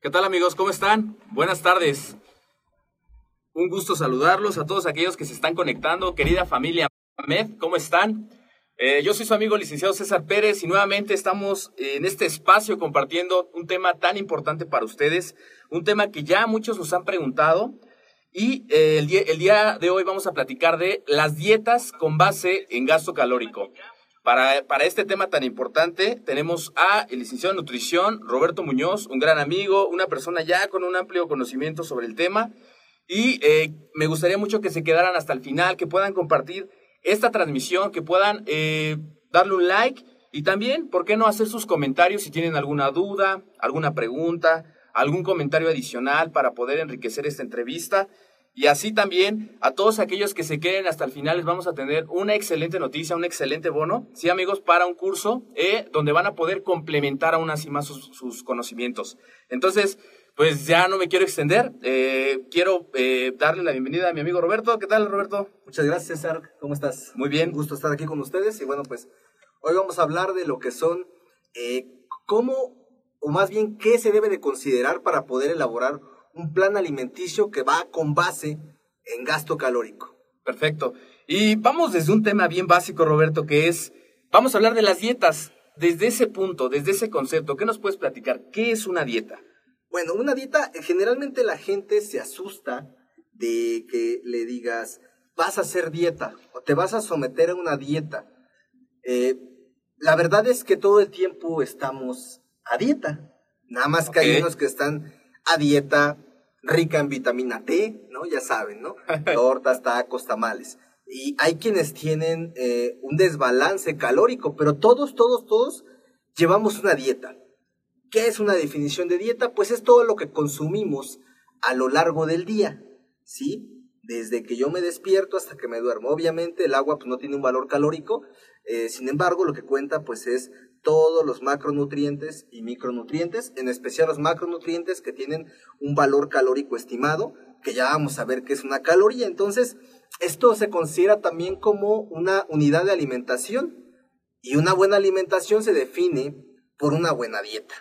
¿Qué tal amigos? ¿Cómo están? Buenas tardes. Un gusto saludarlos a todos aquellos que se están conectando. Querida familia Med, ¿cómo están? Eh, yo soy su amigo licenciado César Pérez y nuevamente estamos en este espacio compartiendo un tema tan importante para ustedes, un tema que ya muchos nos han preguntado y eh, el, el día de hoy vamos a platicar de las dietas con base en gasto calórico. Para, para, este tema tan importante tenemos a el licenciado en nutrición, Roberto Muñoz, un gran amigo, una persona ya con un amplio conocimiento sobre el tema. Y eh, me gustaría mucho que se quedaran hasta el final, que puedan compartir esta transmisión, que puedan eh, darle un like y también, ¿por qué no hacer sus comentarios si tienen alguna duda, alguna pregunta, algún comentario adicional para poder enriquecer esta entrevista? Y así también a todos aquellos que se queden hasta el final les vamos a tener una excelente noticia, un excelente bono, sí amigos, para un curso eh, donde van a poder complementar aún así más sus, conocimientos. Entonces, pues ya no me quiero extender, eh, quiero eh, darle la bienvenida a mi amigo Roberto. ¿Qué tal Roberto? Muchas gracias César, ¿cómo estás? Muy bien. Un gusto estar aquí con ustedes y bueno, pues hoy vamos a hablar de lo que son, cómo, o más bien, qué se debe de considerar para poder elaborar un plan alimenticio que va con base en gasto calórico. Perfecto. Y vamos desde un tema bien básico, Roberto, que es, vamos a hablar de las dietas. Desde ese punto, desde ese concepto, ¿qué nos puedes platicar? ¿Qué es una dieta? Bueno, una dieta, generalmente la gente se asusta de que le digas, vas a hacer dieta o te vas a someter a una dieta. Eh, la verdad es que todo el tiempo estamos a dieta. Nada más que hay unos que están a dieta rica en vitamina T, ¿no? Ya saben, ¿no? Tortas, tacos, tamales. Y hay quienes tienen eh, un desbalance calórico, pero todos, todos, todos llevamos una dieta. ¿Qué es una definición de dieta? Pues es todo lo que consumimos a lo largo del día, ¿sí? Desde que yo me despierto hasta que me duermo. Obviamente el agua pues, no tiene un valor calórico, eh, sin embargo lo que cuenta pues es todos los macronutrientes y micronutrientes, en especial los macronutrientes que tienen un valor calórico estimado, que ya vamos a ver qué es una caloría. Entonces, esto se considera también como una unidad de alimentación y una buena alimentación se define por una buena dieta.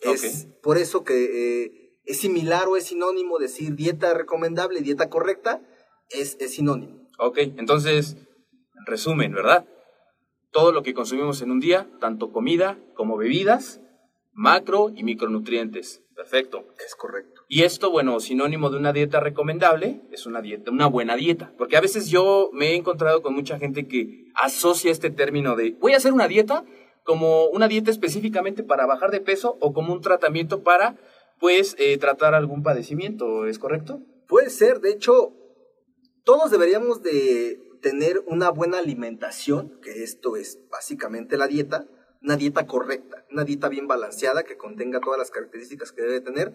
Es por eso que eh, es similar o es sinónimo decir dieta recomendable, dieta correcta, es, es sinónimo. Ok, entonces, en resumen, ¿verdad? Todo lo que consumimos en un día, tanto comida como bebidas, macro y micronutrientes. Perfecto. Es correcto. Y esto, bueno, sinónimo de una dieta recomendable, es una dieta, una buena dieta. Porque a veces yo me he encontrado con mucha gente que asocia este término de voy a hacer una dieta como una dieta específicamente para bajar de peso o como un tratamiento para, pues, eh, tratar algún padecimiento. ¿Es correcto? Puede ser. De hecho, todos deberíamos de tener una buena alimentación, que esto es básicamente la dieta, una dieta correcta, una dieta bien balanceada que contenga todas las características que debe tener,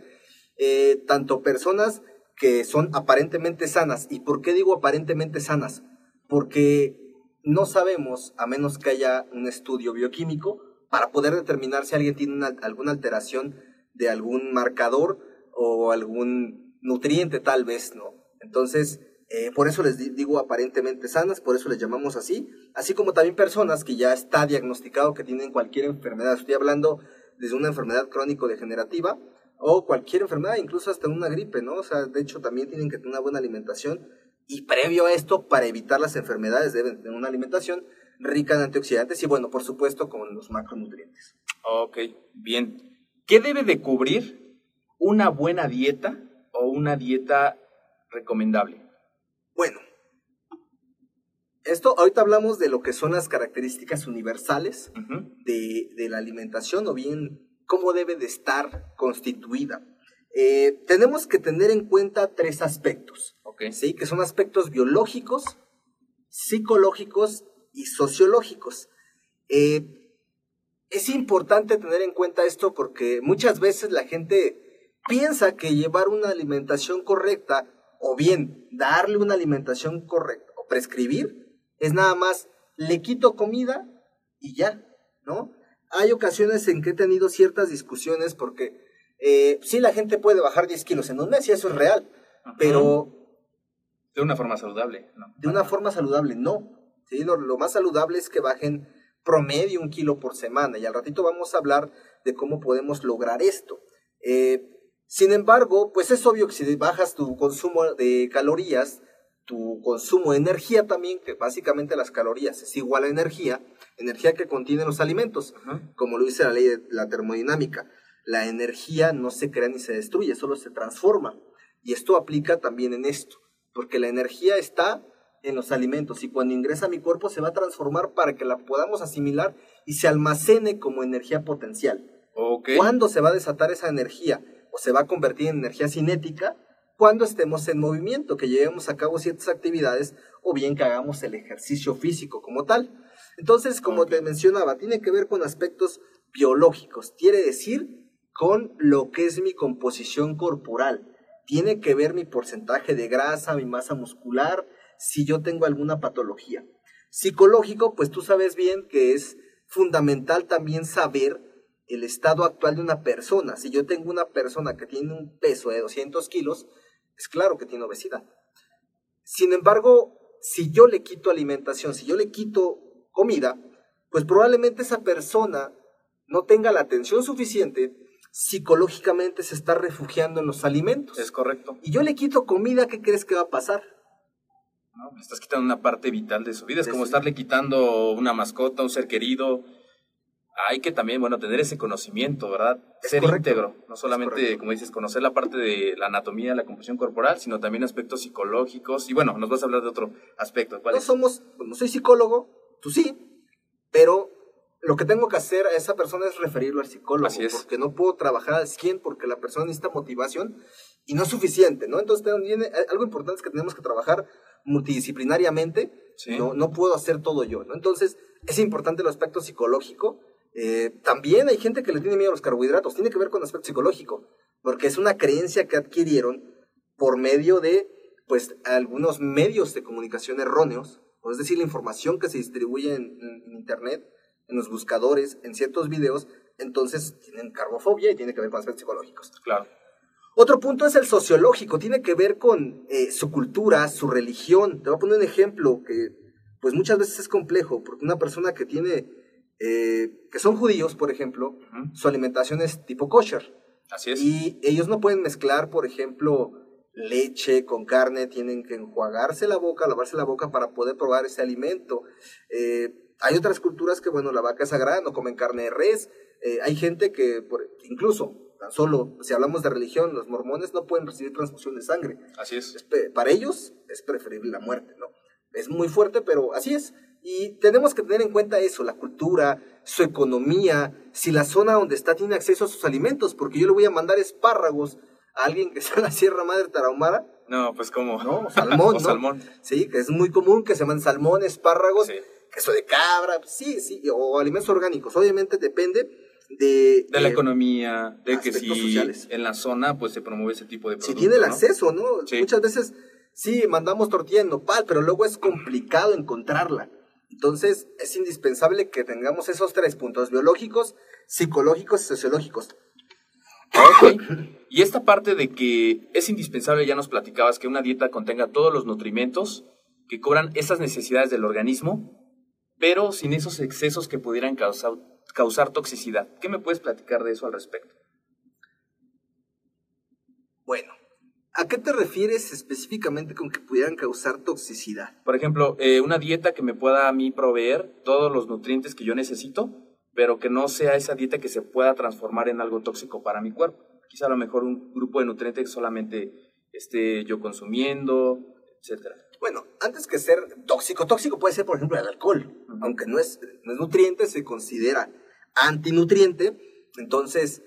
eh, tanto personas que son aparentemente sanas. ¿Y por qué digo aparentemente sanas? Porque no sabemos, a menos que haya un estudio bioquímico, para poder determinar si alguien tiene alguna alteración de algún marcador o algún nutriente tal vez, ¿no? Entonces, eh, por eso les digo aparentemente sanas, por eso les llamamos así, así como también personas que ya está diagnosticado que tienen cualquier enfermedad. Estoy hablando desde una enfermedad crónico-degenerativa o cualquier enfermedad, incluso hasta una gripe, ¿no? O sea, de hecho también tienen que tener una buena alimentación y previo a esto, para evitar las enfermedades, deben tener una alimentación rica en antioxidantes y, bueno, por supuesto, con los macronutrientes. Ok, bien. ¿Qué debe de cubrir una buena dieta o una dieta recomendable? Bueno, esto ahorita hablamos de lo que son las características universales de, de, la alimentación o bien cómo debe de estar constituida. Eh, tenemos que tener en cuenta tres aspectos, ¿sí? que son aspectos biológicos, psicológicos y sociológicos. Eh, es importante tener en cuenta esto porque muchas veces la gente piensa que llevar una alimentación correcta o bien darle una alimentación correcta o prescribir es nada más le quito comida y ya, ¿no? Hay ocasiones en que he tenido ciertas discusiones porque eh, sí la gente puede bajar 10 kilos en un mes y eso es real, pero... De una forma saludable, ¿no? De una forma saludable, no. ¿sí? Lo, más saludable es que bajen promedio un kilo por semana y al ratito vamos a hablar de cómo podemos lograr esto. Eh, sin embargo, pues es obvio que si bajas tu consumo de calorías, tu consumo de energía también, que básicamente las calorías es igual a energía, energía que contienen los alimentos, como lo dice la ley de la termodinámica. La energía no se crea ni se destruye, solo se transforma. Y esto aplica también en esto, porque la energía está en los alimentos y cuando ingresa a mi cuerpo se va a transformar para que la podamos asimilar y se almacene como energía potencial. ¿Cuándo se va a desatar esa energía? O se va a convertir en energía cinética cuando estemos en movimiento, que llevemos a cabo ciertas actividades o bien que hagamos el ejercicio físico como tal. Entonces, como te mencionaba, tiene que ver con aspectos biológicos, quiere decir con lo que es mi composición corporal. Tiene que ver mi porcentaje de grasa, mi masa muscular, si yo tengo alguna patología. Psicológico, pues tú sabes bien que es fundamental también saber el estado actual de una persona. Si yo tengo una persona que tiene un peso de 200 kilos, es claro que tiene obesidad. Sin embargo, si yo le quito alimentación, si yo le quito comida, pues probablemente esa persona no tenga la atención suficiente, psicológicamente se está refugiando en los alimentos. Es correcto. Y yo le quito comida, ¿qué crees que va a pasar? No, estás quitando una parte vital de su vida. Es como estarle quitando una mascota, un ser querido, hay que también, bueno, tener ese conocimiento, ¿verdad? Ser íntegro, no solamente, como dices, conocer la parte de la anatomía, la composición corporal, sino también aspectos psicológicos. Y bueno, nos vas a hablar de otro aspecto. ¿Cuál no somos, no soy psicólogo, tú sí, pero lo que tengo que hacer a esa persona es referirlo al psicólogo. Así es. Porque no puedo trabajar al 100 porque la persona necesita motivación y no es suficiente, ¿no? Entonces, también, algo importante es que tenemos que trabajar multidisciplinariamente. No, no puedo hacer todo yo, ¿no? Entonces, es importante el aspecto psicológico eh, también hay gente que le tiene miedo a los carbohidratos, tiene que ver con aspecto psicológico, porque es una creencia que adquirieron por medio de pues algunos medios de comunicación erróneos, o es decir, la información que se distribuye en, internet, en los buscadores, en ciertos videos, entonces tienen carbofobia y tiene que ver con aspectos psicológicos. Claro. Otro punto es el sociológico, tiene que ver con eh, su cultura, su religión. Te voy a poner un ejemplo que pues muchas veces es complejo, porque una persona que tiene eh, que son judíos, por ejemplo, su alimentación es tipo kosher. Así es. Y ellos no pueden mezclar, por ejemplo, leche con carne, tienen que enjuagarse la boca, lavarse la boca para poder probar ese alimento. Eh, hay otras culturas que, bueno, la vaca es sagrada, no comen carne de res. Eh, hay gente que, por, incluso, tan solo, si hablamos de religión, los mormones no pueden recibir transfusión de sangre. Así es. es para ellos es preferible la muerte, ¿no? Es muy fuerte, pero así es. Y tenemos que tener en cuenta eso, la cultura, su economía, si la zona donde está tiene acceso a sus alimentos, porque yo le voy a mandar espárragos a alguien que está en la Sierra Madre Tarahumara. No, pues como. No, salmón, ¿no? salmón. Sí, que es muy común que se manden salmón, espárragos, queso de cabra, sí, sí, o alimentos orgánicos. Obviamente depende de, de, la economía, de que si en la zona pues se promueve ese tipo de productos. Si tiene el acceso, ¿no? Muchas veces sí mandamos tortilla en nopal, pero luego es complicado encontrarla. Entonces, es indispensable que tengamos esos tres puntos, biológicos, psicológicos y sociológicos. Y esta parte de que es indispensable, ya nos platicabas, que una dieta contenga todos los nutrimentos que cobran esas necesidades del organismo, pero sin esos excesos que pudieran causar, causar toxicidad. ¿Qué me puedes platicar de eso al respecto? Bueno, ¿a qué te refieres específicamente con que pudieran causar toxicidad? Por ejemplo, eh, una dieta que me pueda a mí proveer todos los nutrientes que yo necesito, pero que no sea esa dieta que se pueda transformar en algo tóxico para mi cuerpo. Quizá a lo mejor un grupo de nutrientes que solamente esté yo consumiendo, etcétera. Bueno, antes que ser tóxico, tóxico puede ser, por ejemplo, el alcohol. Aunque no es, no es nutriente, se considera antinutriente. Entonces,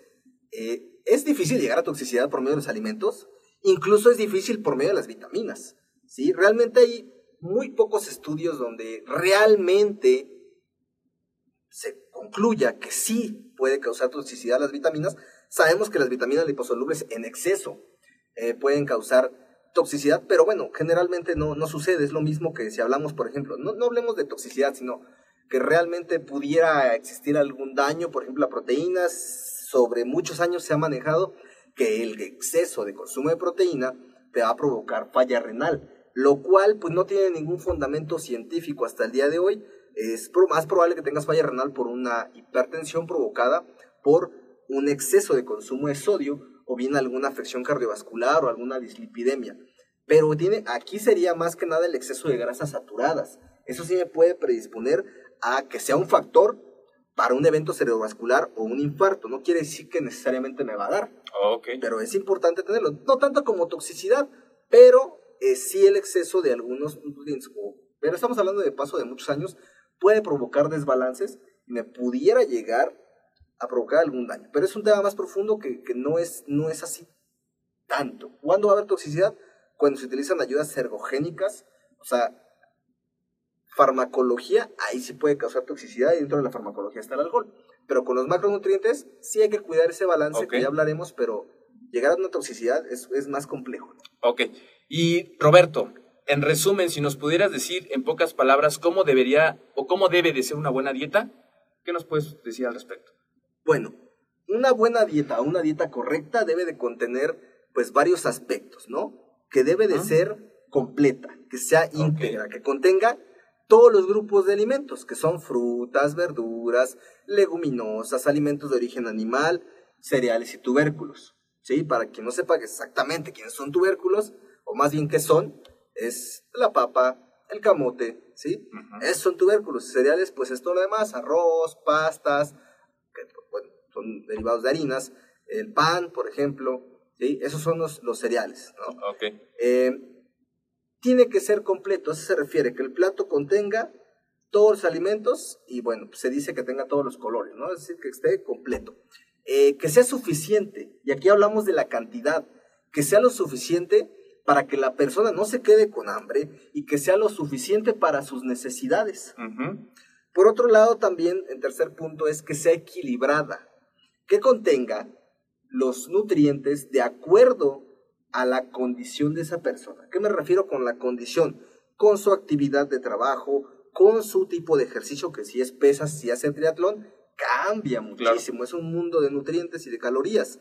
eh, es difícil llegar a toxicidad por medio de los alimentos, incluso es difícil por medio de las vitaminas. ¿sí? Realmente hay muy pocos estudios donde realmente se concluya que sí puede causar toxicidad las vitaminas. Sabemos que las vitaminas liposolubles en exceso eh, pueden causar toxicidad, pero bueno, generalmente no, no sucede. Es lo mismo que si hablamos, por ejemplo, no, no hablemos de toxicidad, sino que realmente pudiera existir algún daño, por ejemplo, a proteínas, sobre muchos años se ha manejado que el exceso de consumo de proteína te va a provocar falla renal, lo cual pues no tiene ningún fundamento científico hasta el día de hoy. Es más probable que tengas falla renal por una hipertensión provocada por un exceso de consumo de sodio o bien alguna afección cardiovascular o alguna dislipidemia. Pero tiene, aquí sería más que nada el exceso de grasas saturadas. Eso sí me puede predisponer a que sea un factor para un evento cerebrovascular o un infarto. No quiere decir que necesariamente me va a dar. Pero es importante tenerlo. No tanto como toxicidad, pero eh, sí el exceso de algunos nutrientes. Pero estamos hablando de paso de muchos años. Puede provocar desbalances y me pudiera llegar a provocar algún daño. Pero es un tema más profundo que, que no, es, no es así tanto. ¿Cuándo va a haber toxicidad? Cuando se utilizan ayudas ergogénicas, o sea, farmacología, ahí sí puede causar toxicidad y dentro de la farmacología está el alcohol. Pero con los macronutrientes sí hay que cuidar ese balance que ya hablaremos, pero llegar a una toxicidad es, es más complejo. Ok. Y Roberto, en resumen, si nos pudieras decir en pocas palabras cómo debería o cómo debe de ser una buena dieta, ¿qué nos puedes decir al respecto? Bueno, una buena dieta, una dieta correcta debe de contener pues varios aspectos, ¿no? Que debe de ser completa, que sea íntegra, que contenga todos los grupos de alimentos, que son frutas, verduras, leguminosas, alimentos de origen animal, cereales y tubérculos. ¿Sí? Para quien no sepa exactamente quiénes son tubérculos, o más bien qué son, es la papa, el camote, ¿sí? Esos son tubérculos. Cereales, pues es todo lo demás, arroz, pastas, que bueno, son derivados de harinas, el pan, por ejemplo, ¿sí? Esos son los, los cereales, ¿no? Ok. Eh, tiene que ser completo. eso se refiere que el plato contenga todos los alimentos y bueno, pues se dice que tenga todos los colores, ¿no? Es decir, que esté completo. Eh, que sea suficiente, y aquí hablamos de la cantidad, que sea lo suficiente para que la persona no se quede con hambre y que sea lo suficiente para sus necesidades. Por otro lado, también, en tercer punto, es que sea equilibrada, que contenga los nutrientes de acuerdo a la condición de esa persona. ¿Qué me refiero con la condición? Con su actividad de trabajo, con su tipo de ejercicio, que si es pesas, si hace triatlón, cambia muchísimo. Es un mundo de nutrientes y de calorías.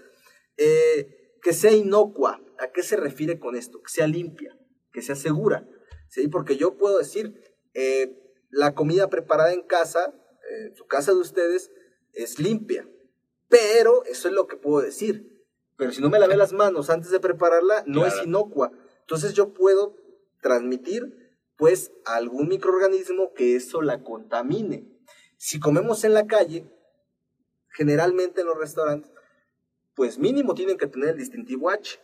Eh, que sea inocua. ¿A qué se refiere con esto? Que sea limpia, que sea segura. ¿sí? Porque yo puedo decir, eh, la comida preparada en casa, en su casa de ustedes, es limpia. Pero eso es lo que puedo decir pero si no me lavé las manos antes de prepararla, no es inocua. Entonces yo puedo transmitir pues a algún microorganismo que eso la contamine. Si comemos en la calle, generalmente en los restaurantes, pues mínimo tienen que tener el distintivo H,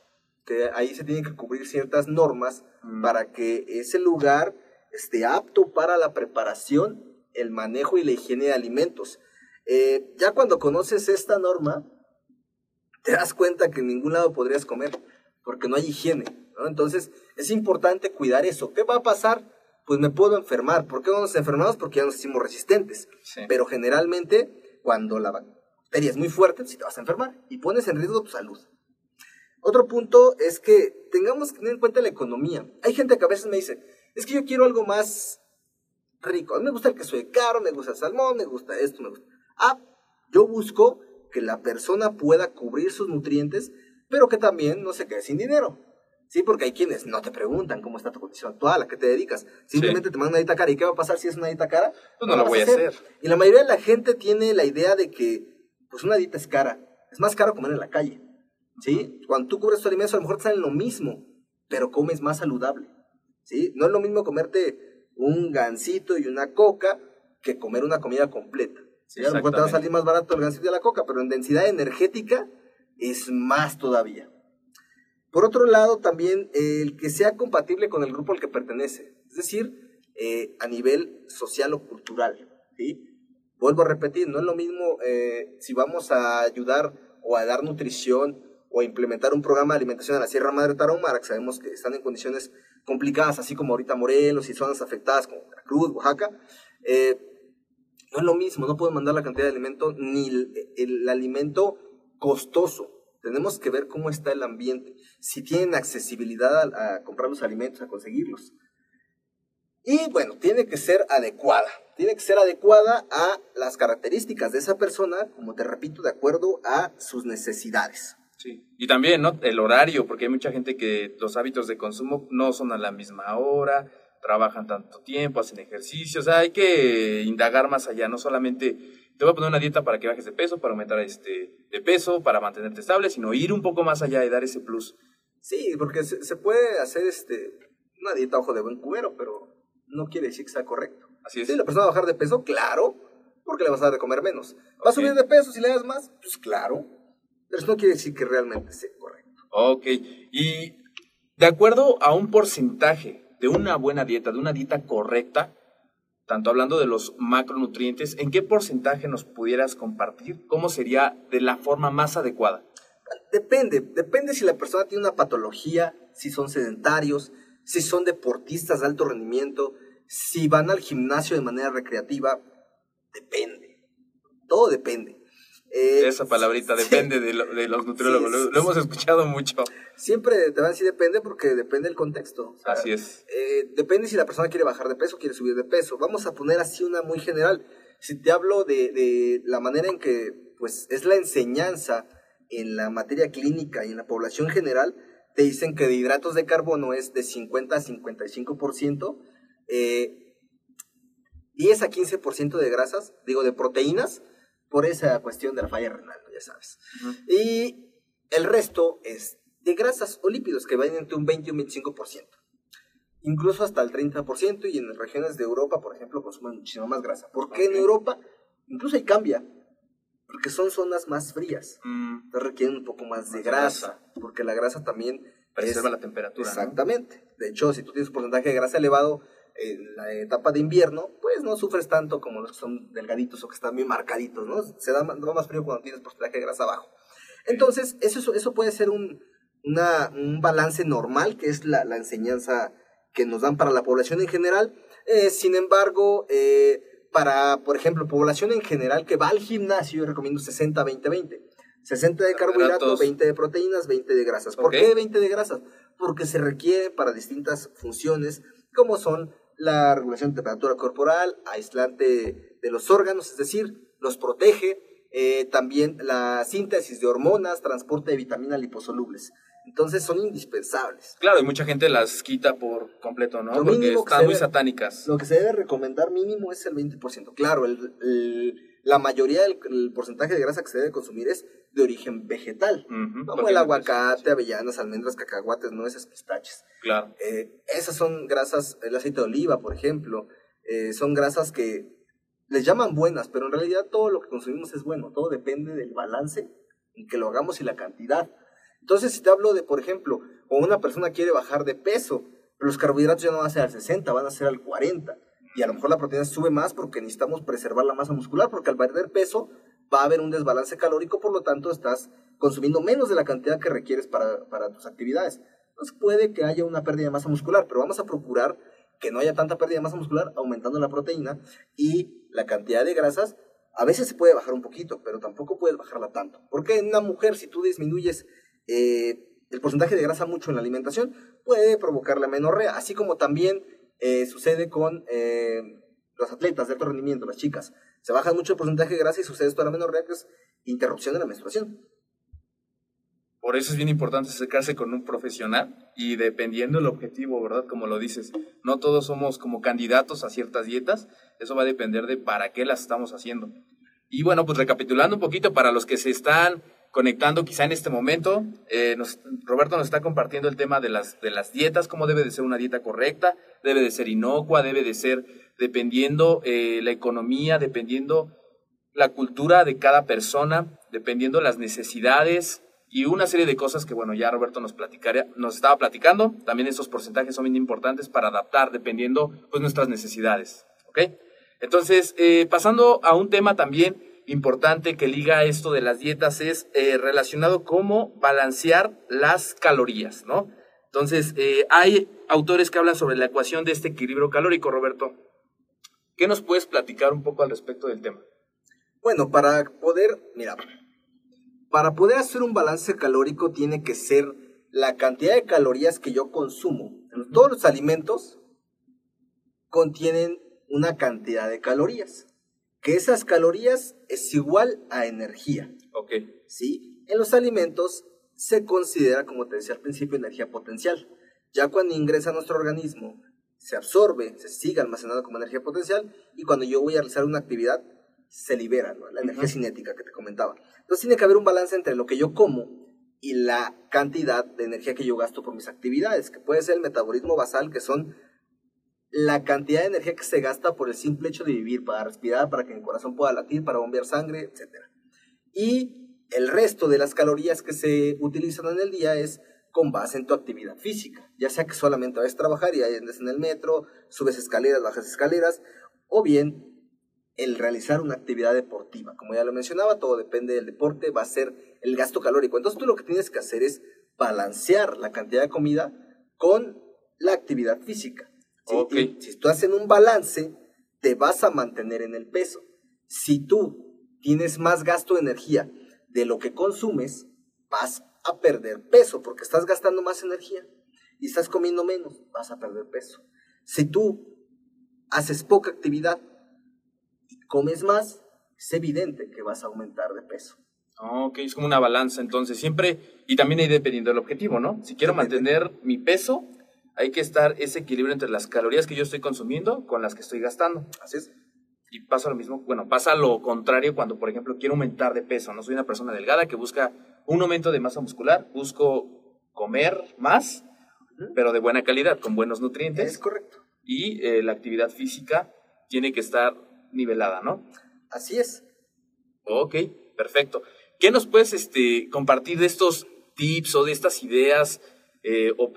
que ahí se tienen que cubrir ciertas normas mm. para que ese lugar esté apto para la preparación, el manejo y la higiene de alimentos. Eh, ya cuando conoces esta norma, te das cuenta que en ningún lado podrías comer, porque no hay higiene, ¿no? Entonces, es importante cuidar eso. ¿Qué va a pasar? Pues me puedo enfermar. ¿Por qué nos enfermamos? Porque ya nos hicimos resistentes. Pero generalmente, cuando la bacteria es muy fuerte, si te vas a enfermar y pones en riesgo tu salud. Otro punto es que tengamos que tener en cuenta la economía. Hay gente que a veces me dice, es que yo quiero algo más rico. A mí me gusta el queso de caro, me gusta el salmón, me gusta esto, me gusta... Ah, yo busco que la persona pueda cubrir sus nutrientes, pero que también no se quede sin dinero. Sí, porque hay quienes no te preguntan cómo está tu condición actual, a qué te dedicas. Simplemente te mandan una dieta cara. ¿Y qué va a pasar si es una dieta cara? Pues no, lo voy a hacer. Y la mayoría de la gente tiene la idea de que pues una dieta es cara. Es más caro comer en la calle. ¿Sí? Cuando tú cubres tu alimento, a lo mejor te salen lo mismo, pero comes más saludable. ¿Sí? No es lo mismo comerte un gansito y una coca que comer una comida completa. ¿Sí? A lo mejor te va a salir más barato el gansito y la coca, pero en densidad energética es más todavía. Por otro lado, también el que sea compatible con el grupo al que pertenece, es decir, eh, a nivel social o cultural. ¿sí? Vuelvo a repetir, no es lo mismo eh, si vamos a ayudar o a dar nutrición o a implementar un programa de alimentación en la Sierra Madre Tarahumara, que sabemos que están en condiciones complicadas, así como ahorita Morelos y zonas afectadas como Veracruz, Oaxaca. Eh, no es lo mismo, no puedo mandar la cantidad de alimento ni el alimento costoso tenemos que ver cómo está el ambiente, si tienen accesibilidad a, comprar los alimentos, a conseguirlos. Y bueno, tiene que ser adecuada, tiene que ser adecuada a las características de esa persona, como te repito, de acuerdo a sus necesidades. Sí. Y también, ¿no? El horario, porque hay mucha gente que los hábitos de consumo no son a la misma hora, trabajan tanto tiempo, hacen ejercicio, o sea, hay que indagar más allá, no solamente te voy a poner una dieta para que bajes de peso, para aumentar este, de peso, para mantenerte estable, sino ir un poco más allá y dar ese plus. Sí, porque se, puede hacer este, una dieta ojo de buen cubero, pero no quiere decir que sea correcto. Así es. Sí, la persona va a bajar de peso, claro, porque le vas a dar de comer menos. ¿Va a subir de peso si le das más? Pues claro. Pero eso no quiere decir que realmente sea correcto. Ok. Y de acuerdo a un porcentaje de una buena dieta, de una dieta correcta, tanto hablando de los macronutrientes, ¿en qué porcentaje nos pudieras compartir? ¿Cómo sería de la forma más adecuada? Depende, depende si la persona tiene una patología, si son sedentarios, si son deportistas de alto rendimiento, si van al gimnasio de manera recreativa, depende. Todo depende. Eh, Esa palabrita depende de, los nutriólogos, lo, hemos escuchado mucho. Siempre te van a decir depende porque depende del contexto. así es. Eh, depende si la persona quiere bajar de peso, quiere subir de peso. Vamos a poner así una muy general. Si te hablo de, de la manera en que pues, es la enseñanza en la materia clínica y en la población general, te dicen que de hidratos de carbono es de 50 a 55%, eh, 10 a 15% de grasas, digo, de proteínas, por esa cuestión de la falla renal, ya sabes. Y el resto es de grasas o lípidos que van entre un 20 y un 25%. Incluso hasta el 30% y en regiones de Europa, por ejemplo, consumen muchísimo más grasa. ¿Por qué en Europa? Incluso ahí cambia. Porque son zonas más frías. Mm. requieren un poco más de grasa, Porque la grasa también... Preserva la temperatura. Exactamente. De hecho, si tú tienes un porcentaje de grasa elevado, en la etapa de invierno, pues no sufres tanto como los que son delgaditos o que están bien marcaditos, ¿no? Se da, más frío cuando tienes porcentaje de grasa bajo. Entonces, eso, eso puede ser un, un balance normal, que es la, la, enseñanza que nos dan para la población en general. Eh, sin embargo, eh, para, por ejemplo, población en general que va al gimnasio, yo recomiendo 60-20-20. 60 de carbohidratos, 20 de proteínas, 20 de grasas. ¿Por qué 20 de grasas? Porque se requiere para distintas funciones, como son la regulación de temperatura corporal, aislante de los órganos, es decir, los protege, eh, también la síntesis de hormonas, transporte de vitaminas liposolubles. Entonces son indispensables. Claro, y mucha gente las quita por completo, ¿no? Porque están muy satánicas. Lo que se debe recomendar mínimo es el 20%. Claro, el, la mayoría del porcentaje de grasa que se debe consumir es de origen vegetal, como el aguacate, avellanas, almendras, cacahuates, nueces, pistaches. Claro. Eh, esas son grasas, el aceite de oliva, por ejemplo, eh, son grasas que les llaman buenas, pero en realidad todo lo que consumimos es bueno, todo depende del balance en que lo hagamos y la cantidad. Entonces, si te hablo de, por ejemplo, o una persona quiere bajar de peso, pero los carbohidratos ya no van a ser al 60, van a ser al 40. Y a lo mejor la proteína sube más porque necesitamos preservar la masa muscular, porque al perder peso va a haber un desbalance calórico, por lo tanto estás consumiendo menos de la cantidad que requieres para, tus actividades. Entonces puede que haya una pérdida de masa muscular, pero vamos a procurar que no haya tanta pérdida de masa muscular aumentando la proteína y la cantidad de grasas. A veces se puede bajar un poquito, pero tampoco puedes bajarla tanto. Porque en una mujer, si tú disminuyes eh, el porcentaje de grasa mucho en la alimentación, puede provocar la menorrea, así como también eh, sucede con eh, los atletas de alto rendimiento, las chicas. Se baja mucho el porcentaje de grasa y sucede esto a la menorrea, que es interrupción de la menstruación. Por eso es bien importante acercarse con un profesional y dependiendo del objetivo, ¿verdad? Como lo dices, no todos somos como candidatos a ciertas dietas, eso va a depender de para qué las estamos haciendo. Y bueno, pues recapitulando un poquito para los que se están conectando quizá en este momento, eh, Roberto nos está compartiendo el tema de las, de las dietas, cómo debe de ser una dieta correcta, debe de ser inocua, debe de ser dependiendo eh, la economía, dependiendo la cultura de cada persona, dependiendo las necesidades, y una serie de cosas que, bueno, ya Roberto nos, platicaría, nos estaba platicando. También esos porcentajes son bien importantes para adaptar dependiendo pues, nuestras necesidades. ¿Ok? Entonces, eh, pasando a un tema también importante que liga esto de las dietas es eh, relacionado cómo balancear las calorías, ¿no? Entonces, eh, hay autores que hablan sobre la ecuación de este equilibrio calórico, Roberto. ¿Qué nos puedes platicar un poco al respecto del tema? Bueno, para poder, mira, para poder hacer un balance calórico tiene que ser la cantidad de calorías que yo consumo. Todos los alimentos contienen una cantidad de calorías. Que esas calorías es igual a energía. Ok. ¿Sí? En los alimentos se considera, como te decía al principio, energía potencial. Ya cuando ingresa a nuestro organismo, se absorbe, se sigue almacenado como energía potencial y cuando yo voy a realizar una actividad, se libera, ¿no? La energía cinética que te comentaba. Entonces tiene que haber un balance entre lo que yo como y la cantidad de energía que yo gasto por mis actividades, que puede ser el metabolismo basal, que son la cantidad de energía que se gasta por el simple hecho de vivir, para respirar, para que el corazón pueda latir, para bombear sangre, etc. Y el resto de las calorías que se utilizan en el día es con base en tu actividad física, ya sea que solamente vayas a trabajar y andes en el metro, subes escaleras, bajas escaleras, o bien el realizar una actividad deportiva. Como ya lo mencionaba, todo depende del deporte, va a ser el gasto calórico. Entonces tú lo que tienes que hacer es balancear la cantidad de comida con la actividad física. Si tú haces un balance, te vas a mantener en el peso. Si tú tienes más gasto de energía de lo que consumes, vas a perder peso porque estás gastando más energía y estás comiendo menos, vas a perder peso. Si tú haces poca actividad comes más, es evidente que vas a aumentar de peso. Ok, es como una balanza entonces, siempre, y también ahí dependiendo del objetivo, ¿no? Si quiero mantener mi peso, hay que estar ese equilibrio entre las calorías que yo estoy consumiendo con las que estoy gastando. Así es. Y pasa lo mismo, bueno, pasa lo contrario cuando, por ejemplo, quiero aumentar de peso, ¿no? Soy una persona delgada que busca un aumento de masa muscular, busco comer más, pero de buena calidad, con buenos nutrientes. Es correcto. Y eh, la actividad física tiene que estar nivelada, ¿no? Así es. Ok, perfecto. ¿Qué nos puedes este, compartir de estos tips o de estas ideas eh, o,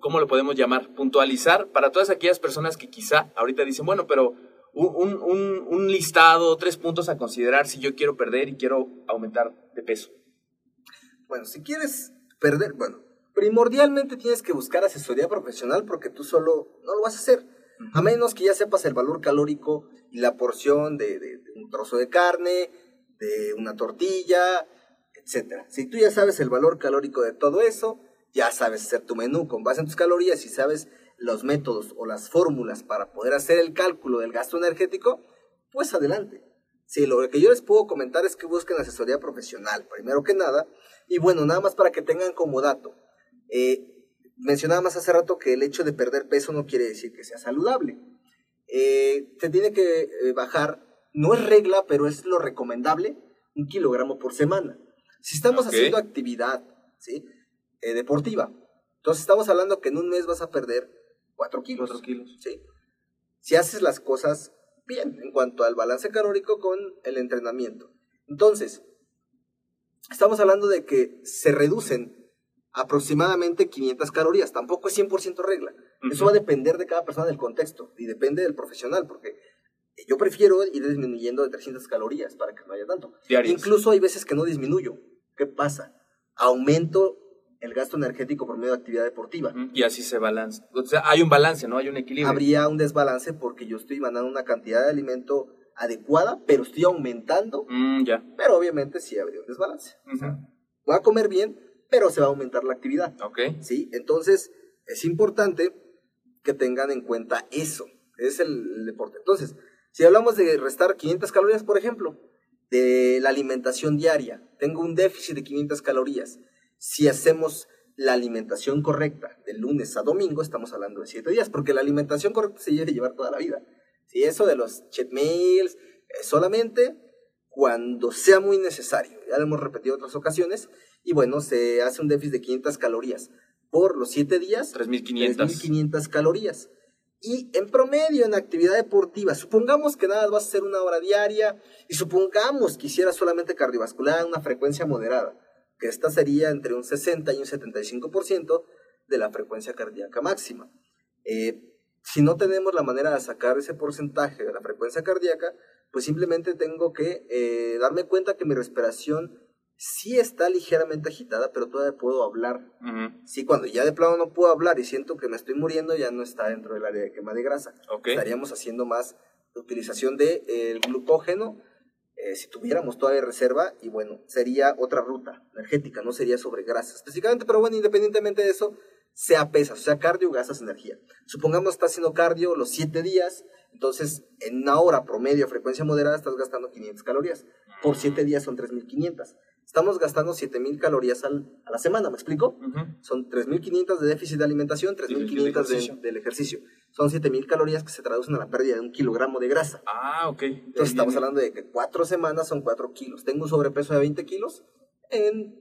cómo lo podemos llamar? Puntualizar para todas aquellas personas que quizá ahorita dicen, bueno, pero un, un, un listado, tres puntos a considerar si yo quiero perder y quiero aumentar de peso. Bueno, si quieres perder, bueno, primordialmente tienes que buscar asesoría profesional porque tú solo no lo vas a hacer a menos que ya sepas el valor calórico y la porción de, un trozo de carne, de una tortilla, etc. Si tú ya sabes el valor calórico de todo eso, ya sabes hacer tu menú con base en tus calorías y sabes los métodos o las fórmulas para poder hacer el cálculo del gasto energético, pues adelante. Sí, lo que yo les puedo comentar es que busquen asesoría profesional, primero que nada. Y bueno, nada más para que tengan como dato. Eh, mencionaba más hace rato que el hecho de perder peso no quiere decir que sea saludable. Eh, se tiene que eh, bajar, no es regla, pero es lo recomendable, un kilogramo por semana. Si estamos haciendo actividad ¿sí? Eh, deportiva, entonces estamos hablando que en un mes vas a perder 4 kilos. 4 kilos. ¿sí? Si haces las cosas bien en cuanto al balance calórico con el entrenamiento. Entonces, estamos hablando de que se reducen aproximadamente 500 calorías. Tampoco es 100% regla. Eso va a depender de cada persona del contexto y depende del profesional, porque yo prefiero ir disminuyendo de 300 calorías para que no haya tanto. Incluso hay veces que no disminuyo. ¿Qué pasa? Aumento el gasto energético por medio de actividad deportiva. Y así se balance. O sea, hay un balance, ¿no? Hay un equilibrio. Habría un desbalance porque yo estoy mandando una cantidad de alimento adecuada, pero estoy aumentando. Mm, ya. Pero obviamente sí habría un desbalance. voy a comer bien, pero se va a aumentar la actividad. Ok. ¿Sí? Entonces, es importante que tengan en cuenta eso. Es el, deporte. Entonces, si hablamos de restar 500 calorías, por ejemplo, de la alimentación diaria. Tengo un déficit de 500 calorías. Si hacemos la alimentación correcta de lunes a domingo, estamos hablando de 7 días, porque la alimentación correcta se debe llevar toda la vida. Si eso de los cheat meals, es solamente cuando sea muy necesario. Ya lo hemos repetido otras ocasiones. Y bueno, se hace un déficit de 500 calorías. Por los 7 días, 3.500. 3.500 calorías. Y en promedio, en actividad deportiva, supongamos que nada vas a hacer una hora diaria y supongamos que hicieras solamente cardiovascular, una frecuencia moderada, que esta sería entre un 60 y un 75% de la frecuencia cardíaca máxima. Eh, si no tenemos la manera de sacar ese porcentaje de la frecuencia cardíaca, pues simplemente tengo que eh, darme cuenta que mi respiración sí está ligeramente agitada, pero todavía puedo hablar. Sí, cuando ya de plano no puedo hablar y siento que me estoy muriendo, ya no está dentro del área de quema de grasa. Estaríamos haciendo más utilización del de, el glucógeno eh, si tuviéramos todavía reserva y bueno, sería otra ruta energética, no sería sobre grasa específicamente, pero bueno, independientemente de eso, sea pesas, sea cardio, gastas energía. Supongamos que estás haciendo cardio los 7 días, entonces en una hora promedio, frecuencia moderada, estás gastando 500 calorías. Por 7 días son 3500 estamos gastando 7.000 calorías al, a la semana, ¿me explico? Son 3.500 de déficit de alimentación, 3.500 del ejercicio. Son 7.000 calorías que se traducen a la pérdida de un kilogramo de grasa. Ah, ok. Entonces estamos hablando de que cuatro semanas son 4 kilos. Tengo un sobrepeso de 20 kilos en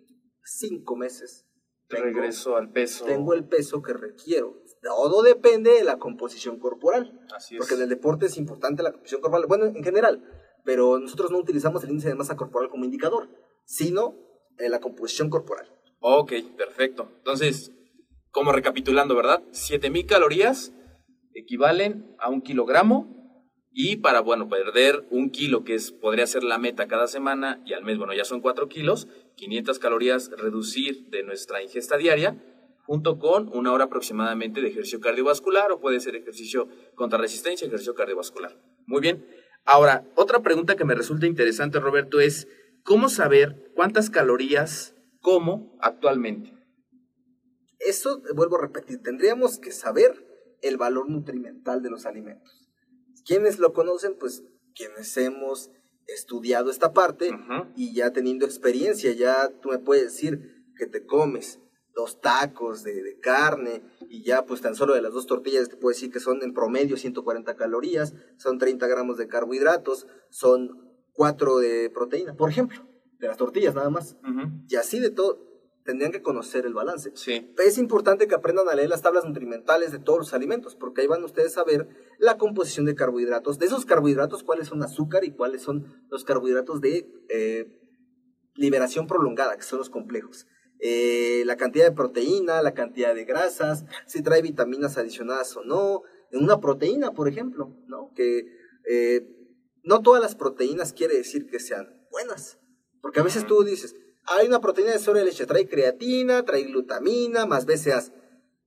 5 meses. Regreso al peso. Tengo el peso que requiero. Todo depende de la composición corporal. Así es. Porque en el deporte es importante la composición corporal. Bueno, en general. Pero nosotros no utilizamos el índice de masa corporal como indicador sino en la composición corporal. Ok, perfecto. Entonces, como recapitulando, ¿verdad? 7000 calorías equivalen a un kilogramo y para, bueno, perder un kilo, que es, podría ser la meta cada semana y al mes, bueno, ya son 4 kilos, 500 calorías reducir de nuestra ingesta diaria, junto con una hora aproximadamente de ejercicio cardiovascular o puede ser ejercicio contra resistencia, ejercicio cardiovascular. Muy bien. Ahora, otra pregunta que me resulta interesante, Roberto, es ¿Cómo saber cuántas calorías como actualmente? Eso, vuelvo a repetir, tendríamos que saber el valor nutrimental de los alimentos. ¿Quiénes lo conocen? Pues quienes hemos estudiado esta parte y ya teniendo experiencia, ya tú me puedes decir que te comes dos tacos de, de, carne y ya pues tan solo de las dos tortillas te puedo decir que son en promedio 140 calorías, son 30 gramos de carbohidratos, son 4 de proteína, por ejemplo, de las tortillas nada más. Y así de todo, tendrían que conocer el balance. Sí. Es importante que aprendan a leer las tablas nutrimentales de todos los alimentos, porque ahí van ustedes a ver la composición de carbohidratos. De esos carbohidratos, cuáles son azúcar y cuáles son los carbohidratos de eh, liberación prolongada, que son los complejos. Eh, la cantidad de proteína, la cantidad de grasas, si trae vitaminas adicionadas o no. En una proteína, por ejemplo, ¿no? Que eh, no todas las proteínas quiere decir que sean buenas. Porque a veces tú dices, hay una proteína de sobre leche, trae creatina, trae glutamina, más BCAAs.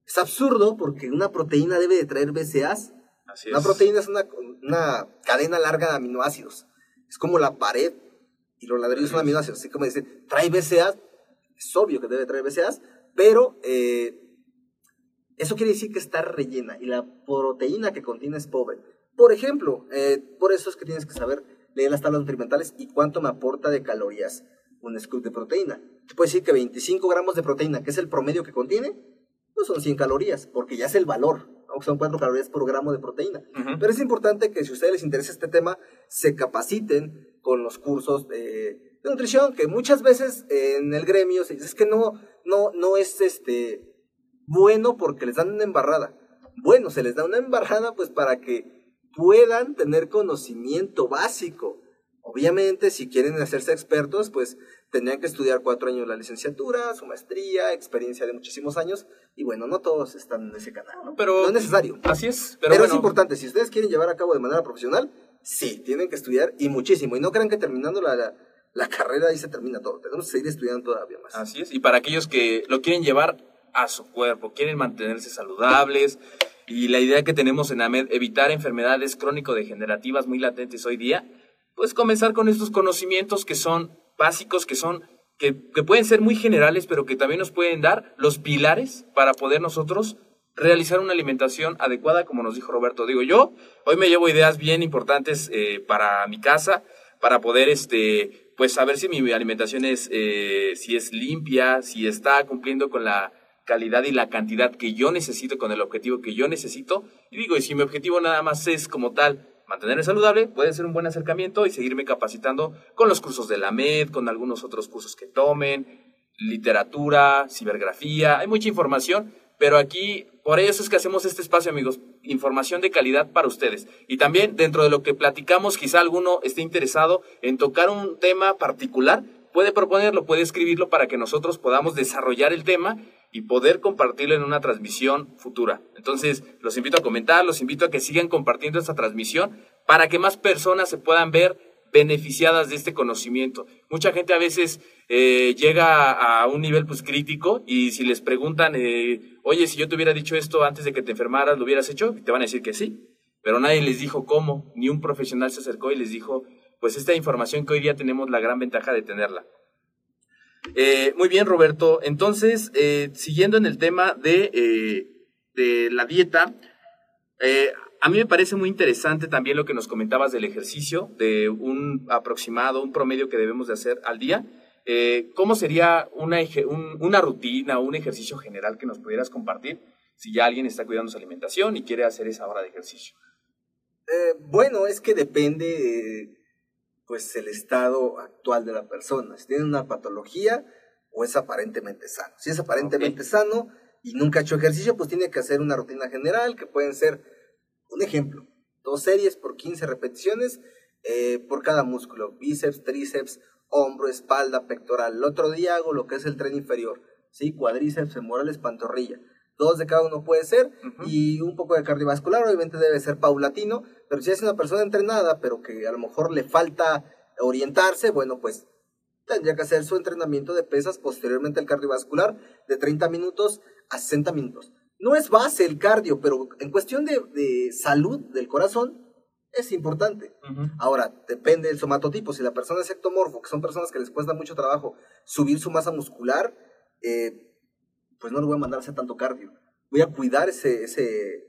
Es absurdo porque una proteína debe de traer BCAAs. Así es. Una proteína es una, una, cadena larga de aminoácidos. Es como la pared y los ladrillos son aminoácidos. Así como decir, trae BCAAs. Es obvio que debe traer BCAAs, pero eh, eso quiere decir que está rellena y la proteína que contiene es pobre. Por ejemplo, eh, por eso es que tienes que saber leer las tablas nutrimentales y cuánto me aporta de calorías un scoop de proteína. Te puedo decir que 25 gramos de proteína, que es el promedio que contiene, no son 100 calorías, porque ya es el valor, aunque son 4 calorías por gramo de proteína. Pero es importante que si a ustedes les interesa este tema, se capaciten con los cursos de, nutrición, que muchas veces en el gremio se dice es que no, no, no es este, bueno porque les dan una embarrada. Bueno, se les da una embarrada pues para que puedan tener conocimiento básico. Obviamente, si quieren hacerse expertos, pues tendrían que estudiar cuatro años la licenciatura, su maestría, experiencia de muchísimos años, y bueno, no todos están en ese canal, ¿no? Pero, no es necesario. Así es. Pero, es importante, si ustedes quieren llevar a cabo de manera profesional, sí, tienen que estudiar y muchísimo. Y no crean que terminando la, la carrera ahí se termina todo. Tenemos que seguir estudiando todavía más. Así es. Y para aquellos que lo quieren llevar a su cuerpo, quieren mantenerse saludables, y la idea que tenemos en AMED, evitar enfermedades crónico-degenerativas muy latentes hoy día, pues comenzar con estos conocimientos que son básicos, que son que, pueden ser muy generales, pero que también nos pueden dar los pilares para poder nosotros realizar una alimentación adecuada, como nos dijo Roberto. Digo yo, hoy me llevo ideas bien importantes eh, para mi casa, para poder, este, pues saber si mi alimentación es, eh, si es limpia, si está cumpliendo con la calidad y la cantidad que yo necesito, con el objetivo que yo necesito. Y digo, y si mi objetivo nada más es como tal mantenerme saludable, puede ser un buen acercamiento y seguirme capacitando con los cursos de la MED, con algunos otros cursos que tomen, literatura, cibergrafía, hay mucha información, pero aquí, por eso es que hacemos este espacio, amigos, información de calidad para ustedes. Y también dentro de lo que platicamos, quizá alguno esté interesado en tocar un tema particular, puede proponerlo, puede escribirlo para que nosotros podamos desarrollar el tema y poder compartirlo en una transmisión futura. Entonces, los invito a comentar, los invito a que sigan compartiendo esta transmisión para que más personas se puedan ver beneficiadas de este conocimiento. Mucha gente a veces eh, llega a un nivel pues crítico y si les preguntan, eh, oye, si yo te hubiera dicho esto antes de que te enfermaras, ¿lo hubieras hecho? Te van a decir que sí, pero nadie les dijo cómo, ni un profesional se acercó y les dijo, pues esta información que hoy día tenemos la gran ventaja de tenerla. Eh, muy bien, Roberto. Entonces, siguiendo en el tema de, de la dieta, a mí me parece muy interesante también lo que nos comentabas del ejercicio, de un aproximado, un promedio que debemos de hacer al día. Eh, ¿Cómo sería una, una rutina o un ejercicio general que nos pudieras compartir si ya alguien está cuidando su alimentación y quiere hacer esa hora de ejercicio? Eh, bueno, es que depende, pues, el estado actual de la persona. Si tiene una patología o es aparentemente sano. Si es aparentemente sano y nunca ha hecho ejercicio, pues tiene que hacer una rutina general que pueden ser, un ejemplo, dos series por 15 repeticiones eh, por cada músculo, bíceps, tríceps, hombro, espalda, pectoral. El otro día hago lo que es el tren inferior, ¿sí? Cuadríceps, femorales, pantorrilla. Dos de cada uno puede ser y un poco de cardiovascular, obviamente debe ser paulatino, pero si es una persona entrenada, pero que a lo mejor le falta orientarse, bueno, pues tendría que hacer su entrenamiento de pesas posteriormente el cardiovascular de 30 minutos a 60 minutos. No es base el cardio, pero en cuestión de, de salud del corazón, es importante. Ahora, depende del somatotipo. Si la persona es ectomorfo, que son personas que les cuesta mucho trabajo subir su masa muscular, eh, pues no le voy a mandar a hacer tanto cardio. Voy a cuidar ese, ese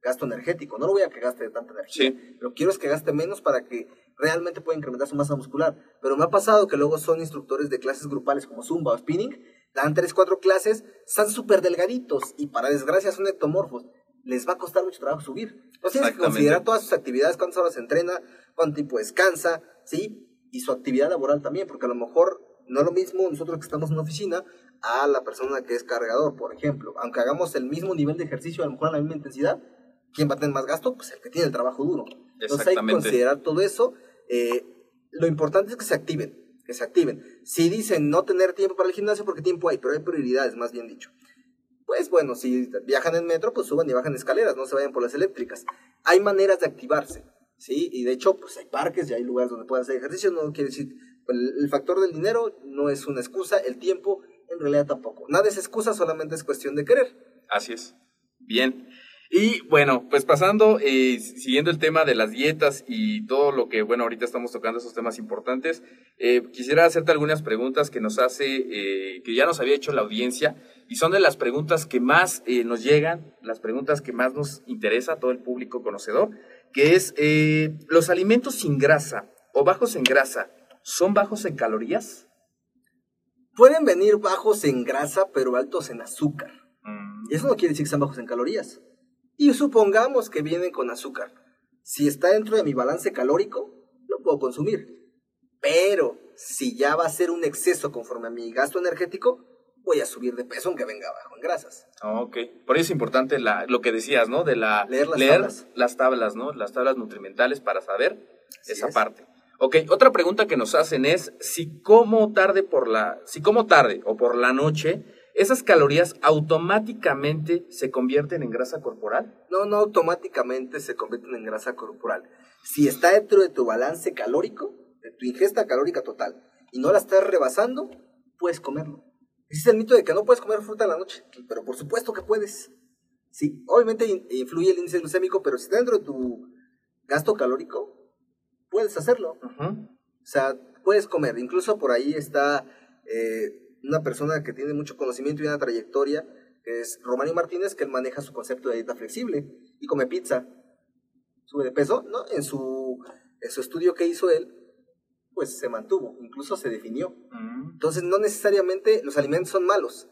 gasto energético. No lo voy a que gaste tanta energía. Lo que quiero es que gaste menos para que realmente pueda incrementar su masa muscular. Pero me ha pasado que luego son instructores de clases grupales como Zumba o Spinning, dan 3, 4 clases, están súper delgaditos y para desgracia son ectomorfos les va a costar mucho trabajo subir. Entonces tienes que considerar todas sus actividades, cuántas horas entrena, cuánto tiempo descansa, ¿sí? Y su actividad laboral también, porque a lo mejor no es lo mismo nosotros que estamos en una oficina a la persona que es cargador, por ejemplo. Aunque hagamos el mismo nivel de ejercicio, a lo mejor a la misma intensidad, ¿quién va a tener más gasto? Pues el que tiene el trabajo duro. Entonces hay que considerar todo eso. Eh, lo importante es que se activen, que se activen. Si dicen no tener tiempo para el gimnasio, porque tiempo hay, pero hay prioridades, más bien dicho pues bueno, si viajan en metro, pues suban y bajan escaleras, no se vayan por las eléctricas. Hay maneras de activarse, ¿sí? Y de hecho, pues hay parques y hay lugares donde pueden hacer ejercicio, no quiere decir, el, factor del dinero no es una excusa, el tiempo en realidad tampoco. Nada es excusa, solamente es cuestión de querer. Así es. Bien. Y bueno, pues pasando, eh, siguiendo el tema de las dietas y todo lo que, bueno, ahorita estamos tocando esos temas importantes, eh, quisiera hacerte algunas preguntas que nos hace, eh, que ya nos había hecho la audiencia, y son de las preguntas que más nos llegan, las preguntas que más nos interesa a todo el público conocedor, que es, ¿los alimentos sin grasa o bajos en grasa son bajos en calorías? Pueden venir bajos en grasa, pero altos en azúcar. Mm. Eso no quiere decir que sean bajos en calorías. Y supongamos que vienen con azúcar. Si está dentro de mi balance calórico, lo puedo consumir. Pero si ya va a ser un exceso conforme a mi gasto energético, voy a subir de peso aunque venga abajo en grasas. Ok, por eso es importante la, lo que decías, ¿no? De la, leer las tablas. las tablas, ¿no? Las tablas nutrimentales para saber esa parte. Ok, otra pregunta que nos hacen es si como tarde por la, si como tarde o por la noche ¿esas calorías automáticamente se convierten en grasa corporal? No, no automáticamente se convierten en grasa corporal. Si está dentro de tu balance calórico, de tu ingesta calórica total, y no la estás rebasando, puedes comerlo. Es el mito de que no puedes comer fruta en la noche, pero por supuesto que puedes. Sí, obviamente influye el índice glucémico, pero si está dentro de tu gasto calórico, puedes hacerlo. O sea, puedes comer. Incluso por ahí está eh, una persona que tiene mucho conocimiento y una trayectoria, que es Romani Martínez, que él maneja su concepto de dieta flexible y come pizza. Sube de peso, ¿no? En su, en su estudio que hizo él, pues se mantuvo, incluso se definió. Mm. Entonces, no necesariamente los alimentos son malos.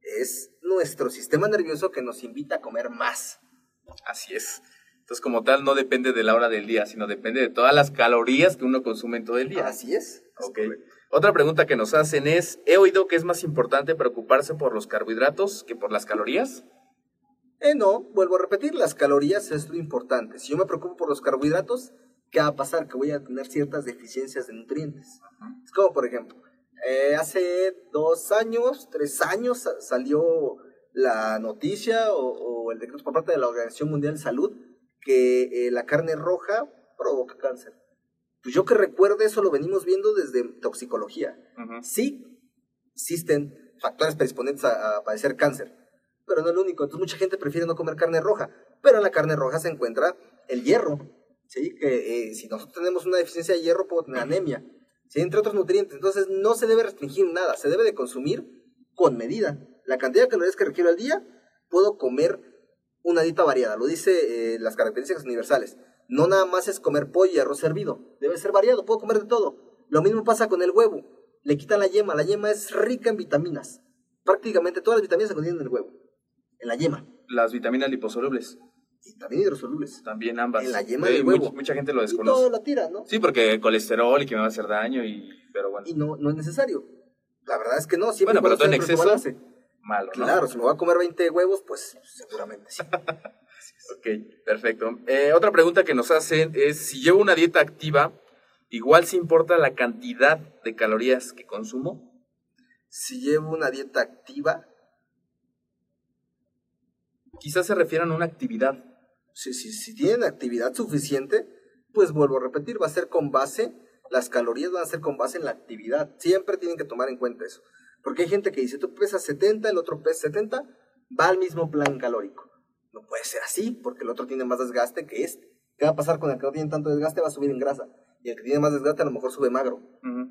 Es nuestro sistema nervioso que nos invita a comer más. Así es. Entonces, como tal, no depende de la hora del día, sino depende de todas las calorías que uno consume en todo el día. Así es. Ok. Otra pregunta que nos hacen es, he oído que es más importante preocuparse por los carbohidratos que por las calorías. Eh, no, vuelvo a repetir, las calorías es lo importante. Si yo me preocupo por los carbohidratos, ¿qué va a pasar? Que voy a tener ciertas deficiencias de nutrientes. Es como, por ejemplo, eh, hace dos años, tres años sa- salió la noticia o, o el decreto por parte de la Organización Mundial de Salud que eh, la carne roja provoca cáncer. Pues yo que recuerde eso lo venimos viendo desde toxicología. Sí, existen factores predisponentes a, a padecer cáncer, pero no es lo único. Entonces mucha gente prefiere no comer carne roja, pero en la carne roja se encuentra el hierro, ¿sí? Que eh, si nosotros tenemos una deficiencia de hierro, puedo tener anemia, ¿sí? Entre otros nutrientes. Entonces no se debe restringir nada, se debe de consumir con medida. La cantidad de calorías que requiero al día, puedo comer una dieta variada, lo dice eh, las características universales. No nada más es comer pollo y arroz hervido, debe ser variado, puedo comer de todo. Lo mismo pasa con el huevo, le quitan la yema, la yema es rica en vitaminas. Prácticamente todas las vitaminas se contienen en el huevo, en la yema, Las vitaminas liposolubles, y también hidrosolubles. también ambas. En la yema del much- huevo. Mucha, gente lo Y todo desconoce. la tira, ¿no? Sí, porque colesterol y que me va a hacer daño y... Pero bueno, Y no, no es necesario. La verdad es que no, siempre Bueno, pero todo en exceso. Malo, ¿no? Claro, si me voy a comer 20 huevos, pues seguramente sí. Ok, perfecto. Eh, otra pregunta que nos hacen es, si llevo una dieta activa, ¿igual se importa la cantidad de calorías que consumo? Si llevo una dieta activa, Quizás se refieran a una actividad. si, si, si tienen actividad suficiente, pues vuelvo a repetir, va a ser con base, las calorías van a ser con base en la actividad. Siempre tienen que tomar en cuenta eso. Porque hay gente que dice, tú pesas 70, el otro pesa 70, va al mismo plan calórico. No puede ser así, porque el otro tiene más desgaste que este. ¿Qué va a pasar con el que no tiene tanto desgaste? Va a subir en grasa. Y el que tiene más desgaste a lo mejor sube magro.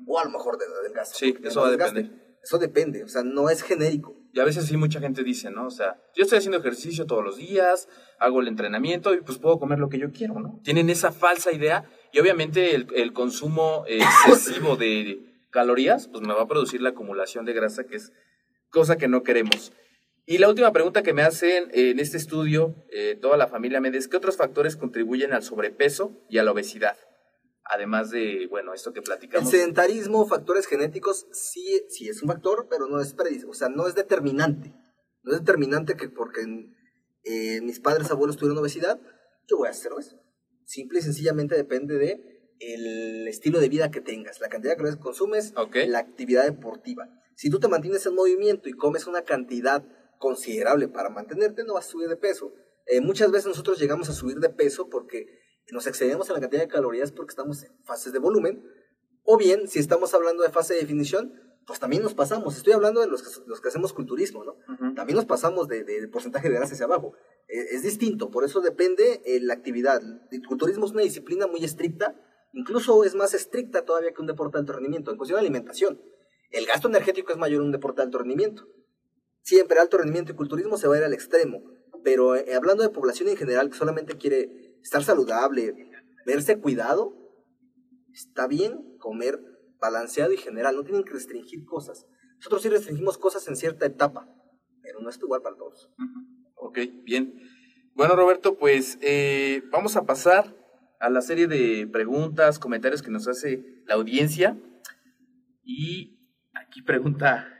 O a lo mejor de, delgazo. Sí, eso va a depender. Eso depende, o sea, no es genérico. Y a veces sí mucha gente dice, ¿no? O sea, yo estoy haciendo ejercicio todos los días, hago el entrenamiento y pues puedo comer lo que yo quiero, ¿no? Tienen esa falsa idea y obviamente el, el consumo excesivo de calorías pues me va a producir la acumulación de grasa, que es cosa que no queremos. Y la última pregunta que me hacen en este estudio, eh, toda la familia me dice, ¿qué otros factores contribuyen al sobrepeso y a la obesidad? Además de, bueno, esto que El platicamos. sedentarismo, factores genéticos, sí, sí es un factor, pero no es predis- o sea, no es determinante. No es determinante que porque eh, mis padres abuelos tuvieron obesidad, yo voy a hacer eso. Simple y sencillamente depende de el estilo de vida que tengas, la cantidad de calorías que consumes, Ok. la actividad deportiva. Si tú te mantienes en movimiento y comes una cantidad considerable para mantenerte, no vas a subir de peso. Eh, muchas veces nosotros llegamos a subir de peso porque nos excedemos en la cantidad de calorías porque estamos en fases de volumen. O bien, si estamos hablando de fase de definición, pues también nos pasamos. Estoy hablando de los que, los que hacemos culturismo, ¿no? Ujú. También nos pasamos de, de porcentaje de grasa hacia abajo. Eh, es distinto, por eso depende eh, la actividad. El culturismo es una disciplina muy estricta, incluso es más estricta todavía que un deporte de alto rendimiento, en cuestión de alimentación. El gasto energético es mayor en un deporte de alto rendimiento. Siempre alto rendimiento y culturismo se va a ir al extremo, pero eh, hablando de población en general que solamente quiere estar saludable, verse cuidado, está bien comer balanceado y general, no tienen que restringir cosas. Nosotros sí restringimos cosas en cierta etapa, pero no es igual para todos. Ok, bien. Bueno, Roberto, pues eh, vamos a pasar a la serie de preguntas, comentarios que nos hace la audiencia. Y aquí pregunta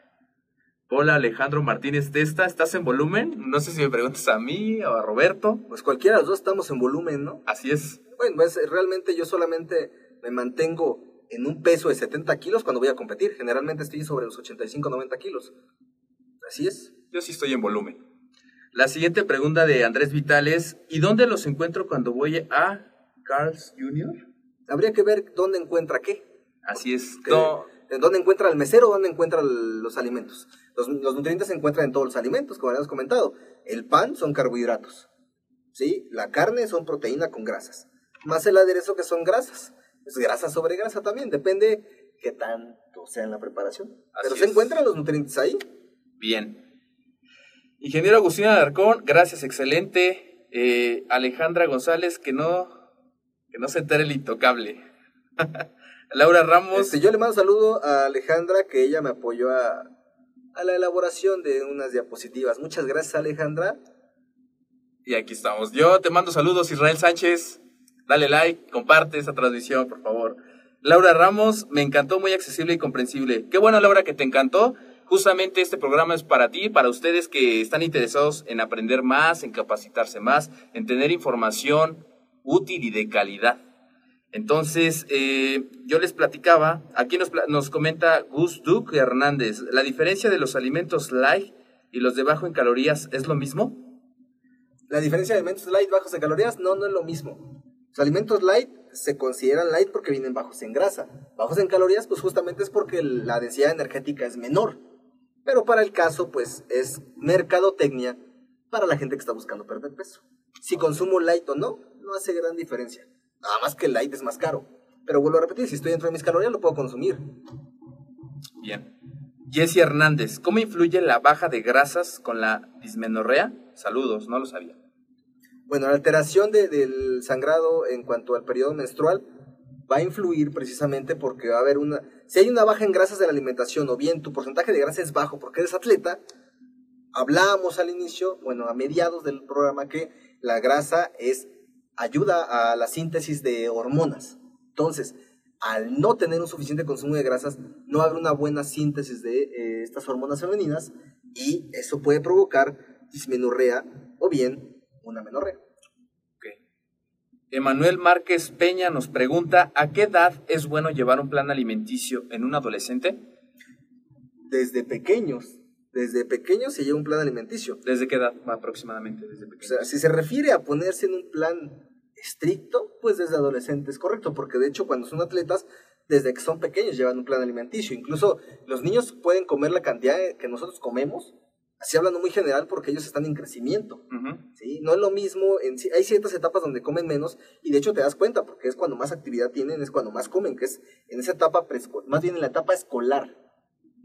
Hola Alejandro Martínez Testa, ¿estás en volumen? No sé si me preguntas a mí o a Roberto. Pues cualquiera de los dos estamos en volumen, ¿no? Así es. Bueno, pues realmente yo solamente me mantengo en un peso de 70 kilos cuando voy a competir. Generalmente estoy sobre los 85, 90 kilos. Así es. Yo sí estoy en volumen. La siguiente pregunta de Andrés Vital es, ¿y dónde los encuentro cuando voy a Carl's Jr.? Habría que ver dónde encuentra qué. Así es. Que- No, ¿En ¿Dónde encuentra el mesero? ¿Dónde encuentra el- los alimentos? Los, los nutrientes se encuentran en todos los alimentos, como habíamos comentado. El pan son carbohidratos. ¿Sí? La carne son proteína con grasas. Más el aderezo que son grasas. Es grasa sobre grasa también. Depende qué tanto sea en la preparación. Pero se encuentran los nutrientes ahí. Bien. Ingeniero Agustín Alarcón, gracias, excelente. Eh, Alejandra González, que no, que no se entere el intocable. Laura Ramos. Este, yo le mando un saludo a Alejandra, que ella me apoyó a, a la elaboración de unas diapositivas. Muchas gracias, Alejandra. Y aquí estamos. Yo te mando saludos, Israel Sánchez. Dale like, comparte esta transmisión, por favor. Laura Ramos, me encantó, muy accesible y comprensible. Qué bueno, Laura, que te encantó. Justamente este programa es para ti, para ustedes que están interesados en aprender más, en capacitarse más, en tener información útil y de calidad. Entonces, eh, yo les platicaba, aquí nos, nos comenta Gus Duke Hernández, ¿la diferencia de los alimentos light y los de bajo en calorías es lo mismo? La diferencia de alimentos light bajos en calorías no, no es lo mismo. Los alimentos light se consideran light porque vienen bajos en grasa. Bajos en calorías, pues justamente es porque la densidad energética es menor. Pero para el caso, pues es mercadotecnia para la gente que está buscando perder peso. Si consumo light o no, no hace gran diferencia. Nada más que el light es más caro. Pero vuelvo a repetir, si estoy dentro de mis calorías, lo puedo consumir. Bien. Jesse Hernández, ¿cómo influye la baja de grasas con la dismenorrea? Saludos, no lo sabía. Bueno, la alteración del sangrado en cuanto al periodo menstrual va a influir precisamente porque va a haber una... Si hay una baja en grasas de la alimentación o bien tu porcentaje de grasa es bajo porque eres atleta, hablábamos al inicio, bueno, a mediados del programa que la grasa es ayuda a la síntesis de hormonas. Entonces, al no tener un suficiente consumo de grasas, no habrá una buena síntesis de eh, estas hormonas femeninas y eso puede provocar dismenorrea o bien una menorrea. Emanuel Márquez Peña nos pregunta, ¿a qué edad es bueno llevar un plan alimenticio en un adolescente? Desde pequeños. Desde pequeños se lleva un plan alimenticio. ¿Desde qué edad aproximadamente? Desde o sea, si se refiere a ponerse en un plan estricto, pues desde adolescentes, correcto, porque de hecho cuando son atletas, desde que son pequeños llevan un plan alimenticio. Incluso los niños pueden comer la cantidad que nosotros comemos, así hablando muy general, porque ellos están en crecimiento. ¿sí? No es lo mismo, en, hay ciertas etapas donde comen menos y de hecho te das cuenta, porque es cuando más actividad tienen, es cuando más comen, que es en esa etapa más bien en la etapa escolar,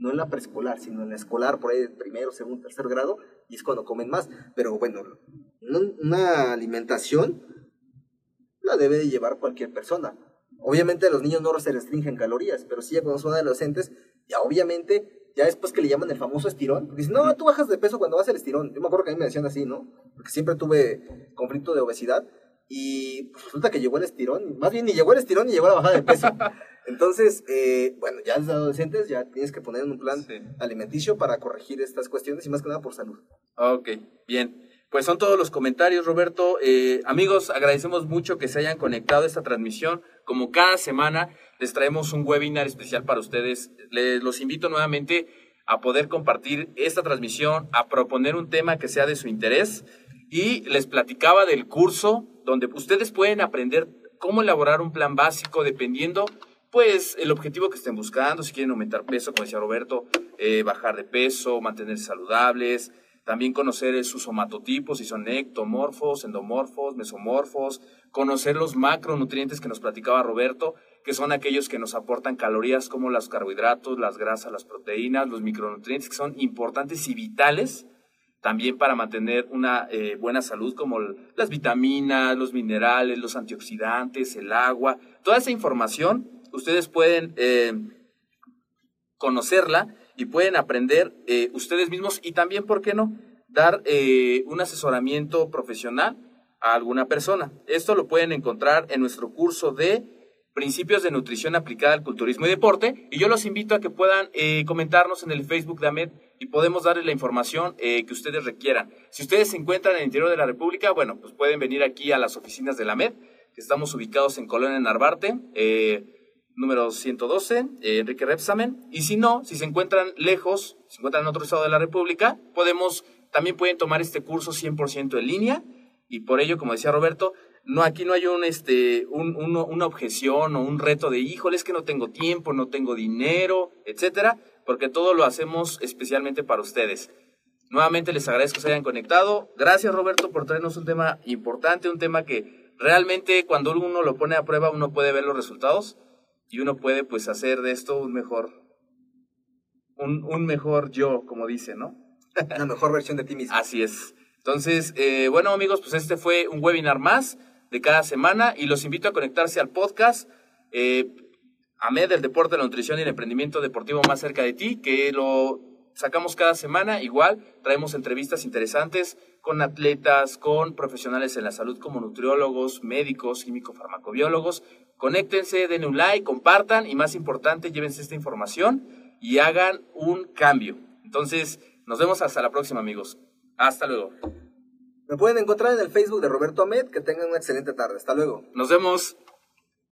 no en la preescolar, sino en la escolar, por ahí primero, segundo, tercer grado, y es cuando comen más. Pero bueno, una alimentación la debe de llevar cualquier persona. Obviamente los niños no se restringen calorías, pero sí ya cuando son adolescentes, ya obviamente, ya después que le llaman el famoso estirón, porque dicen, no, tú bajas de peso cuando vas al estirón. Yo me acuerdo que a mí me decían así, ¿no? Porque siempre tuve conflicto de obesidad y pues, resulta que llegó el estirón, más bien ni llegó el estirón ni llegó la bajada de peso. Entonces, eh, bueno, ya desde adolescentes ya tienes que poner en un plan alimenticio para corregir estas cuestiones y más que nada por salud. Ok, bien. Pues son todos los comentarios, Roberto. Eh, amigos, agradecemos mucho que se hayan conectado a esta transmisión. Como cada semana, les traemos un webinar especial para ustedes. Les los invito nuevamente a poder compartir esta transmisión, a proponer un tema que sea de su interés. Y les platicaba del curso donde ustedes pueden aprender cómo elaborar un plan básico dependiendo pues el objetivo que estén buscando, si quieren aumentar peso, como decía Roberto, eh, bajar de peso, mantenerse saludables, también conocer sus somatotipos, si son ectomorfos, endomorfos, mesomorfos, conocer los macronutrientes que nos platicaba Roberto, que son aquellos que nos aportan calorías como los carbohidratos, las grasas, las proteínas, los micronutrientes que son importantes y vitales también para mantener una eh, buena salud, como las vitaminas, los minerales, los antioxidantes, el agua. Toda esa información ustedes pueden eh, conocerla y pueden aprender eh, ustedes mismos y también, ¿por qué no?, dar un asesoramiento profesional a alguna persona. Esto lo pueden encontrar en nuestro curso de Principios de Nutrición aplicada al culturismo y deporte y yo los invito a que puedan eh, comentarnos en el Facebook de AMED y podemos darles la información que ustedes requieran. Si ustedes se encuentran en el interior de la República, bueno, pues pueden venir aquí a las oficinas de la AMED, que estamos ubicados en Colonia Narvarte número 112, eh, Enrique Repsamen. Y si no, si se encuentran lejos, se encuentran en otro estado de la República, podemos, también pueden tomar este curso 100% en línea. Y por ello, como decía Roberto, no, aquí no hay un, este, un, una objeción o un reto de, híjole, es que no tengo tiempo, no tengo dinero, etcétera, porque todo lo hacemos especialmente para ustedes. Nuevamente les agradezco que se hayan conectado. Gracias, Roberto, por traernos un tema importante, un tema que realmente cuando uno lo pone a prueba uno puede ver los resultados y uno puede pues hacer de esto un mejor, un, un mejor yo, como dice, ¿no? Una mejor versión de ti mismo. Así es. Entonces, eh, bueno amigos, pues este fue un webinar más de cada semana y los invito a conectarse al podcast. Eh, AMED, del deporte, la nutrición y el emprendimiento deportivo más cerca de ti, que lo sacamos cada semana. Igual traemos entrevistas interesantes con atletas, con profesionales en la salud como nutriólogos, médicos, químico-farmacobiólogos. Conéctense, denle un like, compartan y más importante, llévense esta información y hagan un cambio. Entonces, nos vemos hasta la próxima, amigos. Hasta luego. Me pueden encontrar en el Facebook de Roberto Ahmed. Que tengan una excelente tarde. Hasta luego. Nos vemos.